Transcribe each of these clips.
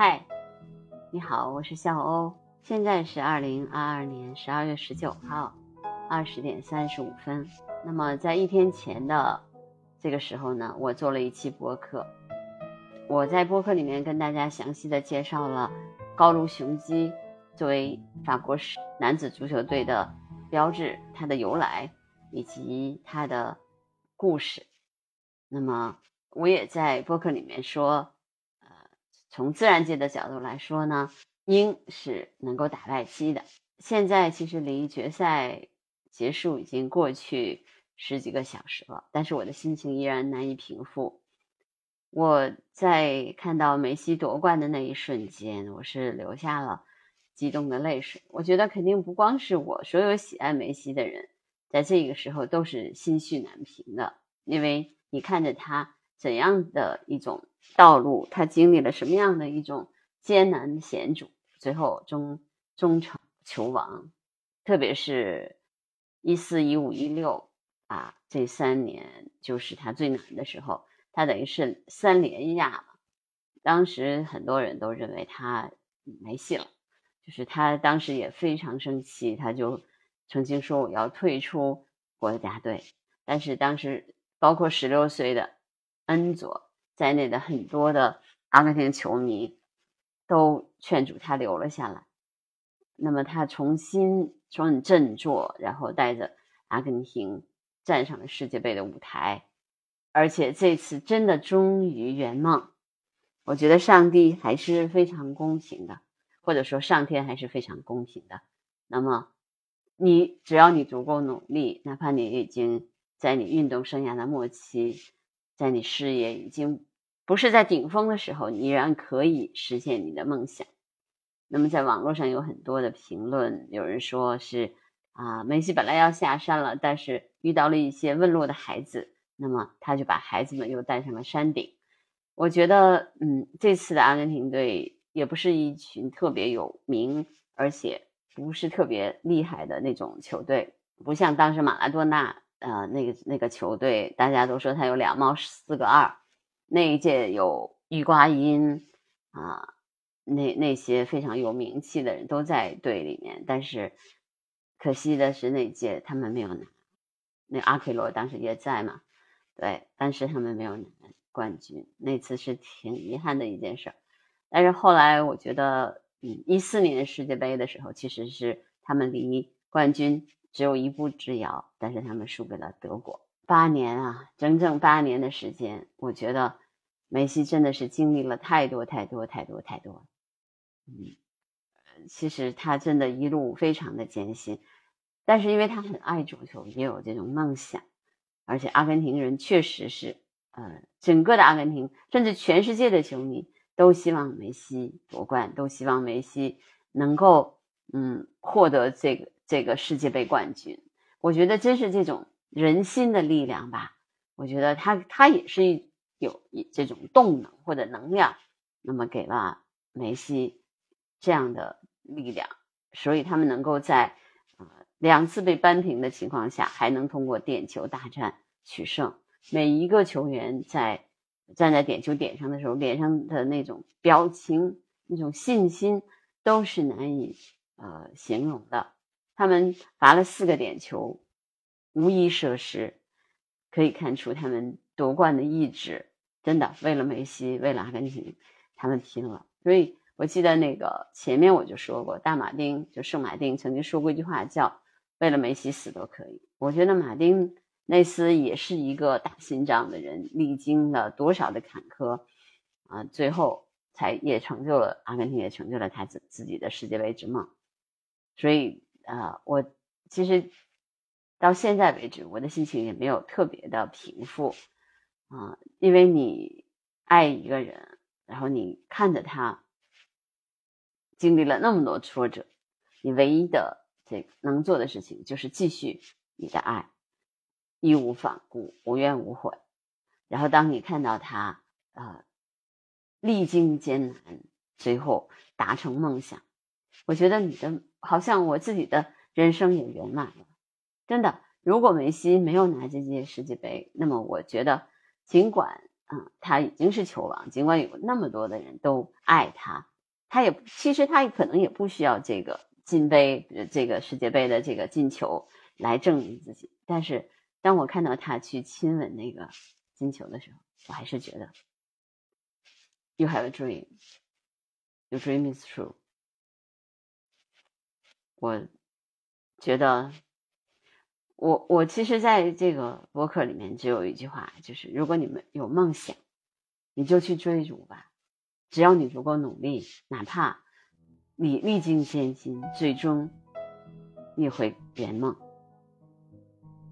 嗨，你好，我是笑欧，现在是二零二二年十二月十九号二十点三十五分。那么在一天前的这个时候呢，我做了一期播客，我在播客里面跟大家详细的介绍了高卢雄鸡作为法国男子足球队的标志，它的由来以及它的故事。那么我也在播客里面说。从自然界的角度来说呢，鹰是能够打败鸡的。现在其实离决赛结束已经过去十几个小时了，但是我的心情依然难以平复。我在看到梅西夺冠的那一瞬间，我是流下了激动的泪水。我觉得肯定不光是我，所有喜爱梅西的人，在这个时候都是心绪难平的，因为你看着他。怎样的一种道路，他经历了什么样的一种艰难险阻，最后终终成球王。特别是一四一五一六啊，这三年就是他最难的时候，他等于是三连亚嘛。当时很多人都认为他没戏了，就是他当时也非常生气，他就曾经说我要退出国家队。但是当时包括十六岁的。恩佐在内的很多的阿根廷球迷都劝阻他留了下来。那么他重新很振作，然后带着阿根廷站上了世界杯的舞台，而且这次真的终于圆梦。我觉得上帝还是非常公平的，或者说上天还是非常公平的。那么你只要你足够努力，哪怕你已经在你运动生涯的末期。在你事业已经不是在顶峰的时候，你依然可以实现你的梦想。那么，在网络上有很多的评论，有人说是啊，梅西本来要下山了，但是遇到了一些问路的孩子，那么他就把孩子们又带上了山顶。我觉得，嗯，这次的阿根廷队也不是一群特别有名，而且不是特别厉害的那种球队，不像当时马拉多纳。呃，那个那个球队，大家都说他有两帽四个二。那一届有玉瓜因啊，那那些非常有名气的人都在队里面，但是可惜的是那届他们没有拿。那阿奎罗当时也在嘛，对，但是他们没有拿冠军，那次是挺遗憾的一件事。但是后来我觉得，嗯，一四年世界杯的时候，其实是他们离冠军。只有一步之遥，但是他们输给了德国。八年啊，整整八年的时间，我觉得梅西真的是经历了太多太多太多太多。嗯，其实他真的一路非常的艰辛，但是因为他很爱足球，也有这种梦想，而且阿根廷人确实是，呃，整个的阿根廷，甚至全世界的球迷都希望梅西夺冠，都希望梅西能够，嗯，获得这个。这个世界杯冠军，我觉得真是这种人心的力量吧。我觉得他他也是有一这种动能或者能量，那么给了梅西这样的力量，所以他们能够在呃两次被扳平的情况下，还能通过点球大战取胜。每一个球员在站在点球点上的时候，脸上的那种表情、那种信心，都是难以呃形容的。他们罚了四个点球，无一射失，可以看出他们夺冠的意志。真的，为了梅西，为了阿根廷，他们拼了。所以我记得那个前面我就说过，大马丁就圣马丁曾经说过一句话，叫“为了梅西死都可以”。我觉得马丁内斯也是一个大心脏的人，历经了多少的坎坷啊，最后才也成就了阿根廷，也成就了他自自己的世界杯之梦。所以。啊，我其实到现在为止，我的心情也没有特别的平复啊，因为你爱一个人，然后你看着他经历了那么多挫折，你唯一的这个能做的事情就是继续你的爱，义无反顾，无怨无悔。然后当你看到他啊历经艰难，最后达成梦想，我觉得你的。好像我自己的人生也圆满了，真的。如果梅西没有拿这届世界杯，那么我觉得，尽管嗯，他已经是球王，尽管有那么多的人都爱他，他也其实他可能也不需要这个金杯，这个世界杯的这个进球来证明自己。但是当我看到他去亲吻那个金球的时候，我还是觉得，You have a dream, your dream is true。我觉得。我我其实在这个博客里面只有一句话，就是如果你们有梦想，你就去追逐吧，只要你足够努力，哪怕你历尽艰辛，最终你会圆梦。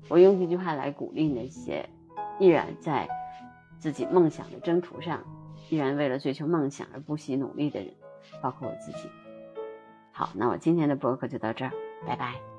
我用这句话来鼓励那些依然在自己梦想的征途上，依然为了追求梦想而不惜努力的人，包括我自己。好，那我今天的博客就到这儿，拜拜。